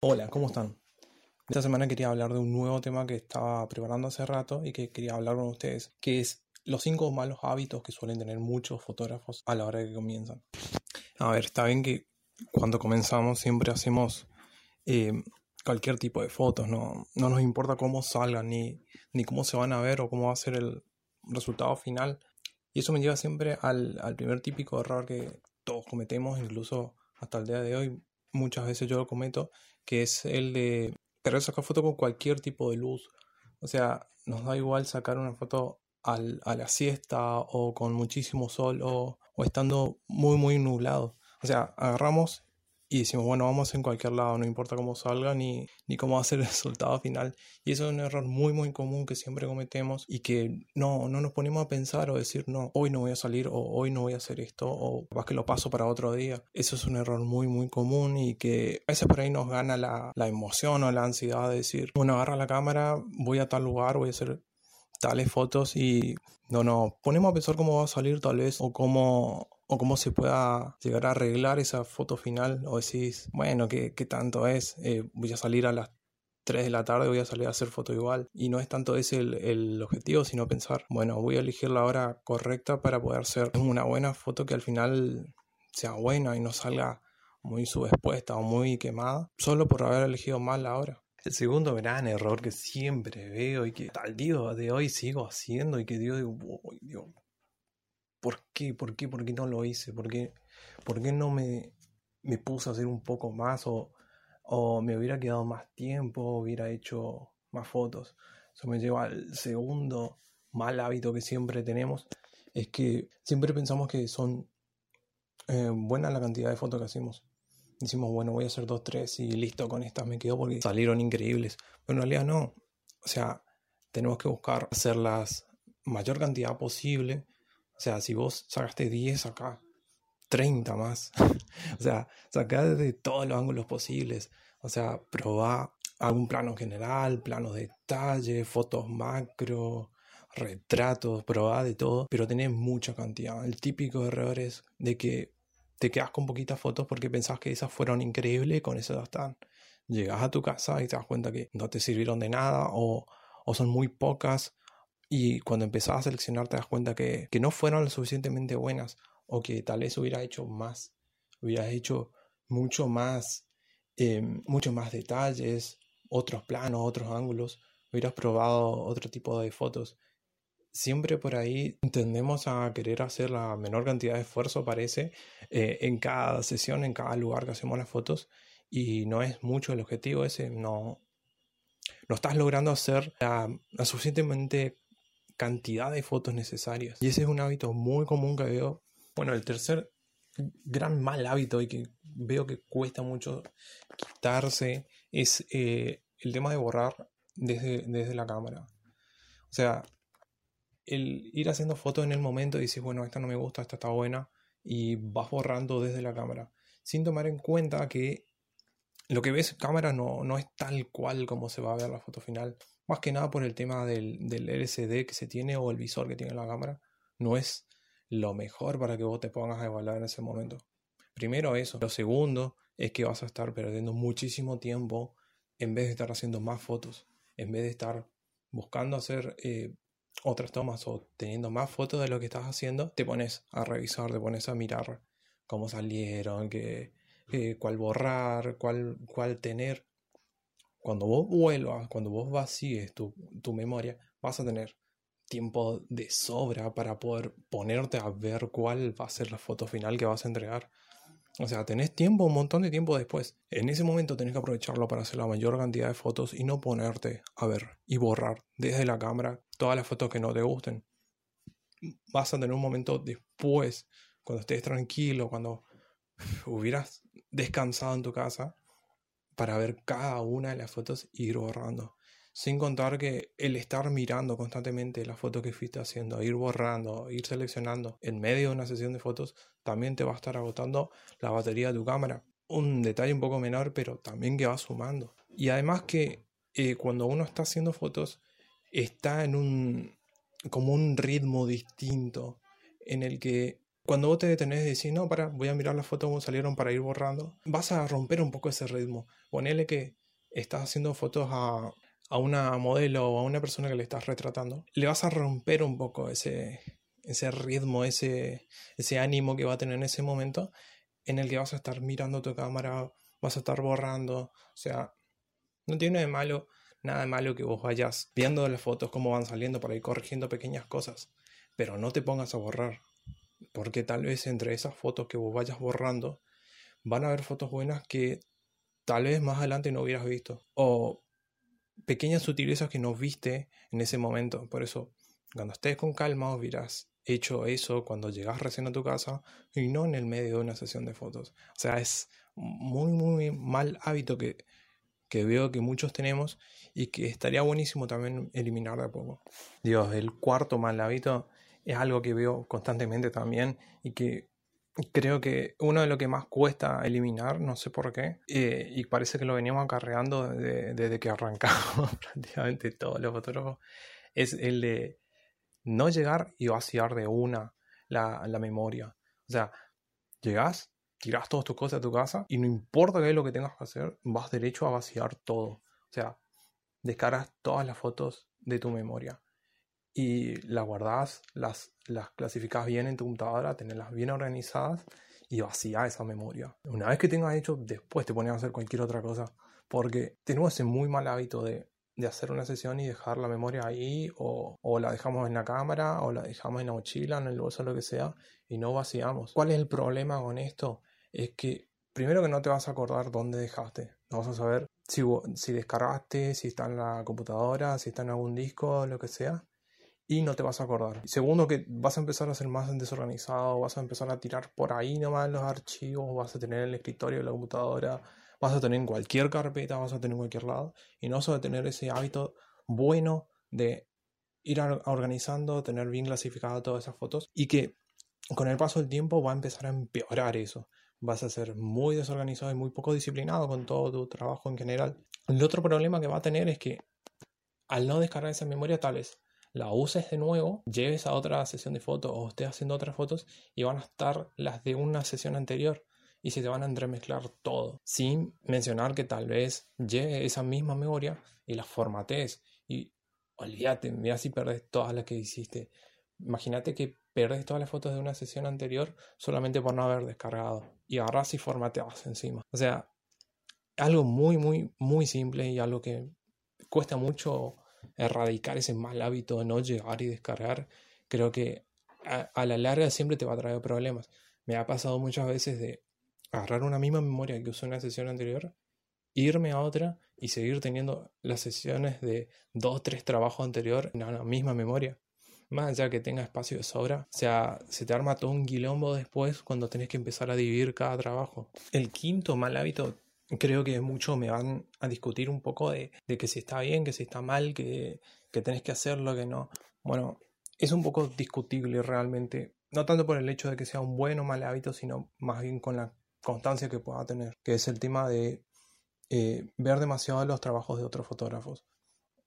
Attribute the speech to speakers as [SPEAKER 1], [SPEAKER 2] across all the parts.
[SPEAKER 1] Hola, ¿cómo están? Esta semana quería hablar de un nuevo tema que estaba preparando hace rato y que quería hablar con ustedes, que es los cinco malos hábitos que suelen tener muchos fotógrafos a la hora que comienzan. A ver, está bien que cuando comenzamos siempre hacemos eh, cualquier tipo de fotos, ¿no? no nos importa cómo salgan, ni, ni cómo se van a ver o cómo va a ser el resultado final. Y eso me lleva siempre al, al primer típico error que todos cometemos, incluso hasta el día de hoy, muchas veces yo lo cometo, que es el de querer sacar foto con cualquier tipo de luz. O sea, nos da igual sacar una foto al, a la siesta o con muchísimo sol o, o estando muy, muy nublado. O sea, agarramos y decimos, bueno, vamos en cualquier lado, no importa cómo salga ni, ni cómo va a ser el resultado final. Y eso es un error muy, muy común que siempre cometemos y que no, no nos ponemos a pensar o decir, no, hoy no voy a salir o hoy no voy a hacer esto o capaz que lo paso para otro día. Eso es un error muy, muy común y que a veces por ahí nos gana la, la emoción o la ansiedad de decir, bueno, agarra la cámara, voy a tal lugar, voy a hacer tales fotos y no nos ponemos a pensar cómo va a salir tal vez o cómo o cómo se pueda llegar a arreglar esa foto final o decís, bueno, ¿qué, qué tanto es? Eh, voy a salir a las 3 de la tarde, voy a salir a hacer foto igual. Y no es tanto ese el, el, objetivo, sino pensar, bueno, voy a elegir la hora correcta para poder hacer una buena foto que al final sea buena y no salga muy subexpuesta o muy quemada, solo por haber elegido mal la hora. El segundo gran error que siempre veo y que al día de hoy sigo haciendo y que digo, digo, Dios, ¿por qué? ¿Por qué? ¿Por qué no lo hice? ¿Por qué, por qué no me, me puse a hacer un poco más o, o me hubiera quedado más tiempo, hubiera hecho más fotos? Eso me lleva al segundo mal hábito que siempre tenemos, es que siempre pensamos que son eh, buenas la cantidad de fotos que hacemos. Decimos, bueno, voy a hacer dos, tres y listo, con estas me quedo porque salieron increíbles. Pero en realidad no. O sea, tenemos que buscar hacer las mayor cantidad posible o sea, si vos sacaste 10 acá, 30 más. o sea, sacá de todos los ángulos posibles. O sea, probá algún plano general, planos de detalle, fotos macro, retratos, probá de todo, pero tenés mucha cantidad. El típico error es de que te quedas con poquitas fotos porque pensás que esas fueron increíbles y con eso ya están. Llegas a tu casa y te das cuenta que no te sirvieron de nada o, o son muy pocas y cuando empezás a seleccionar te das cuenta que, que no fueron lo suficientemente buenas o que tal vez hubiera hecho más, hubieras hecho mucho más, eh, mucho más detalles, otros planos, otros ángulos, hubieras probado otro tipo de fotos. Siempre por ahí tendemos a querer hacer la menor cantidad de esfuerzo, parece, eh, en cada sesión, en cada lugar que hacemos las fotos, y no es mucho el objetivo ese, no, no estás logrando hacer la, la suficientemente cantidad de fotos necesarias. Y ese es un hábito muy común que veo. Bueno, el tercer gran mal hábito y que veo que cuesta mucho quitarse es eh, el tema de borrar desde, desde la cámara. O sea, el ir haciendo fotos en el momento y decir, bueno, esta no me gusta, esta está buena, y vas borrando desde la cámara, sin tomar en cuenta que lo que ves en cámara no, no es tal cual como se va a ver la foto final. Más que nada por el tema del, del LCD que se tiene o el visor que tiene la cámara. No es lo mejor para que vos te pongas a evaluar en ese momento. Primero eso. Lo segundo es que vas a estar perdiendo muchísimo tiempo en vez de estar haciendo más fotos. En vez de estar buscando hacer eh, otras tomas o teniendo más fotos de lo que estás haciendo, te pones a revisar, te pones a mirar cómo salieron, que, cuál borrar, cuál, cuál tener cuando vos vuelvas, cuando vos vacíes tu, tu memoria, vas a tener tiempo de sobra para poder ponerte a ver cuál va a ser la foto final que vas a entregar. O sea, tenés tiempo, un montón de tiempo después. En ese momento tenés que aprovecharlo para hacer la mayor cantidad de fotos y no ponerte a ver y borrar desde la cámara todas las fotos que no te gusten. Vas a tener un momento después, cuando estés tranquilo, cuando hubieras descansado en tu casa, para ver cada una de las fotos y ir borrando. Sin contar que el estar mirando constantemente las fotos que fuiste haciendo, ir borrando, ir seleccionando en medio de una sesión de fotos, también te va a estar agotando la batería de tu cámara. Un detalle un poco menor, pero también que va sumando. Y además que eh, cuando uno está haciendo fotos, está en un como un ritmo distinto en el que cuando vos te detenés y decís, no, para, voy a mirar las fotos como salieron para ir borrando, vas a romper un poco ese ritmo. Ponele que estás haciendo fotos a, a una modelo o a una persona que le estás retratando, le vas a romper un poco ese, ese ritmo, ese, ese ánimo que va a tener en ese momento en el que vas a estar mirando tu cámara, vas a estar borrando, o sea, no tiene de malo, nada de malo que vos vayas viendo las fotos cómo van saliendo para ir corrigiendo pequeñas cosas, pero no te pongas a borrar, porque tal vez entre esas fotos que vos vayas borrando van a haber fotos buenas que tal vez más adelante no hubieras visto o pequeñas sutilezas que no viste en ese momento, por eso cuando estés con calma hubieras hecho eso cuando llegas recién a tu casa y no en el medio de una sesión de fotos. O sea, es muy, muy mal hábito que, que veo que muchos tenemos y que estaría buenísimo también eliminar de a poco. Dios, el cuarto mal hábito es algo que veo constantemente también y que creo que uno de lo que más cuesta eliminar, no sé por qué, eh, y parece que lo veníamos acarreando desde que arrancamos prácticamente todos los fotógrafos, es el de no llegar y vaciar de una la, memoria. O sea, llegas, tiras todas tus cosas a tu casa y no importa qué es lo que tengas que hacer, vas derecho a vaciar todo. O sea, descargas todas las fotos de tu memoria y las guardas, las, las clasificas bien en tu computadora, tenerlas bien organizadas y vacía esa memoria. Una vez que tengas hecho, después te pones a hacer cualquier otra cosa. Porque tenemos ese muy mal hábito de de hacer una sesión y dejar la memoria ahí o, la dejamos en la cámara o la dejamos en la mochila, en el bolso, lo que sea y no vaciamos. ¿Cuál es el problema con esto? Es que primero que no te vas a acordar dónde dejaste. No vas a saber si, si descargaste, si está en la computadora, si está en algún disco, lo que sea. Y no te vas a acordar. Segundo, que vas a empezar a ser más desorganizado, vas a empezar a tirar por ahí nomás los archivos, vas a tener el escritorio la computadora vas a tener en cualquier carpeta, vas a tener en cualquier lado, y no vas a tener ese hábito bueno de ir organizando, tener bien clasificadas todas esas fotos, y que con el paso del tiempo va a empezar a empeorar eso. Vas a ser muy desorganizado y muy poco disciplinado con todo tu trabajo en general. El otro problema que va a tener es que al no descargar esa memoria, tal vez la uses de nuevo, lleves a otra sesión de fotos o estés haciendo otras fotos y van a estar las de una sesión anterior y se te van a entremezclar todo, sin mencionar que tal vez llegue esa misma memoria y la formatees y olvídate, mira si perdes todas las que hiciste. Imagínate que perdes todas las fotos de una sesión anterior solamente por no haber descargado y agarras y formateas encima. O sea, algo muy, muy, muy simple y algo que cuesta mucho erradicar ese mal hábito de no llegar y descargar. Creo que a, a la larga siempre te va a traer problemas. Me ha pasado muchas veces de agarrar una misma memoria que usé en la sesión anterior, irme a otra y seguir teniendo las sesiones de dos, tres trabajos anteriores en la misma memoria. Más allá que tenga espacio de sobra, sea, se te arma todo un quilombo después cuando tenés que empezar a dividir cada trabajo. El quinto mal hábito, creo que mucho me van a discutir un poco de, de que si está bien, que si está mal, que, que tenés que hacerlo, que no. Bueno, es un poco discutible realmente, no tanto por el hecho de que sea un buen o mal hábito, sino más bien con la constancia que pueda tener, que es el tema de eh, ver demasiado los trabajos de otros fotógrafos.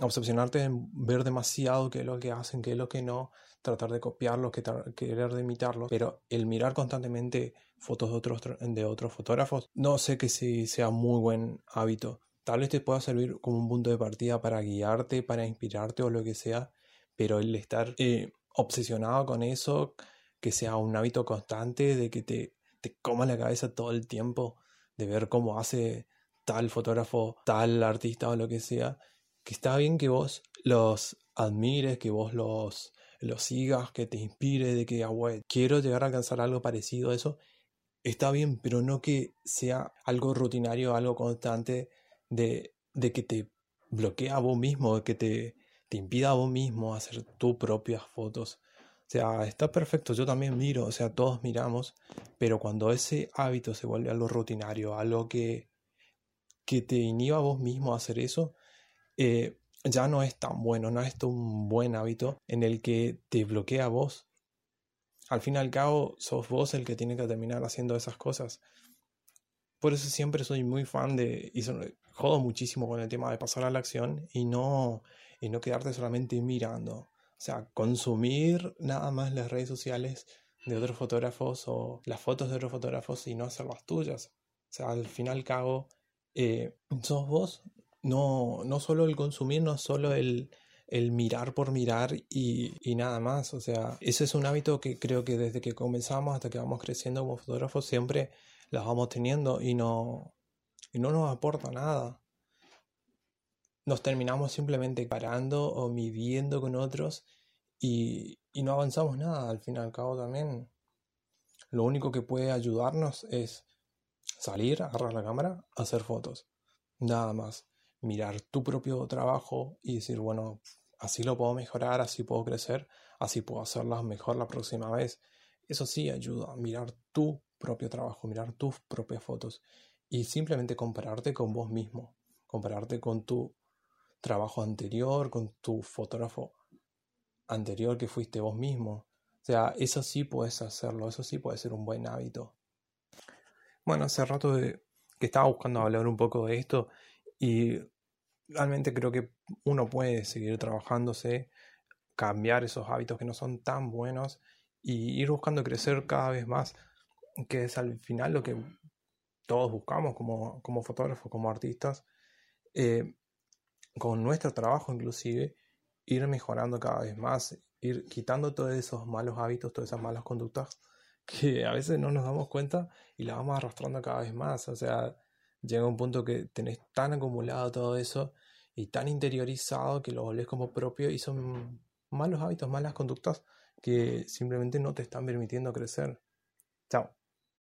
[SPEAKER 1] Obsesionarte en ver demasiado qué es lo que hacen, qué es lo que no, tratar de copiarlo, que querer de imitarlo, pero el mirar constantemente fotos de otros, de otros fotógrafos, no sé que si sea muy buen hábito. Tal vez te pueda servir como un punto de partida para guiarte, para inspirarte o lo que sea, pero el estar eh, obsesionado con eso, que sea un hábito constante, de que te te coma la cabeza todo el tiempo de ver cómo hace tal fotógrafo, tal artista o lo que sea, que está bien que vos los admires, que vos los, los sigas, que te inspire, de que, ah, quiero llegar a alcanzar algo parecido a eso, está bien, pero no que sea algo rutinario, algo constante de, de que te bloquea a vos mismo, que te, te impida a vos mismo hacer tus propias fotos. O sea, está perfecto, yo también miro, o sea, todos miramos, pero cuando ese hábito se vuelve algo rutinario, algo que, que te inhiba a vos mismo a hacer eso, eh, ya no es tan bueno, no es un buen hábito en el que te bloquea vos. Al fin y al cabo, sos vos el que tiene que terminar haciendo esas cosas. Por eso siempre soy muy fan de, y jodo muchísimo con el tema de pasar a la acción y no, y no quedarte solamente mirando. O sea, consumir nada más las redes sociales de otros fotógrafos o las fotos de otros fotógrafos y no hacer las tuyas. O sea, al fin y al cabo, eh, sos vos, no, no solo el consumir, no solo el, el mirar por mirar y, y, nada más. O sea, ese es un hábito que creo que desde que comenzamos hasta que vamos creciendo como fotógrafos siempre las vamos teniendo y no, y no nos aporta nada. Nos terminamos simplemente parando o midiendo con otros y, y no avanzamos nada. Al fin y al cabo también lo único que puede ayudarnos es salir, agarrar la cámara, hacer fotos. Nada más mirar tu propio trabajo y decir, bueno, así lo puedo mejorar, así puedo crecer, así puedo hacerlo mejor la próxima vez. Eso sí ayuda, mirar tu propio trabajo, mirar tus propias fotos y simplemente compararte con vos mismo, compararte con tu trabajo anterior, con tu fotógrafo anterior que fuiste vos mismo. O sea, eso sí puedes hacerlo, eso sí puede ser un buen hábito. Bueno, hace rato que estaba buscando hablar un poco de esto y realmente creo que uno puede seguir trabajándose, cambiar esos hábitos que no son tan buenos y ir buscando crecer cada vez más, que es al final lo que todos buscamos como, como fotógrafos, como artistas, eh, con nuestro trabajo inclusive, ir mejorando cada vez más, ir quitando todos esos malos hábitos, todas esas malas conductas que a veces no nos damos cuenta y las vamos arrastrando cada vez más. O sea, llega un punto que tenés tan acumulado todo eso y tan interiorizado que lo volvés como propio y son malos hábitos, malas conductas que simplemente no te están permitiendo crecer. Chao.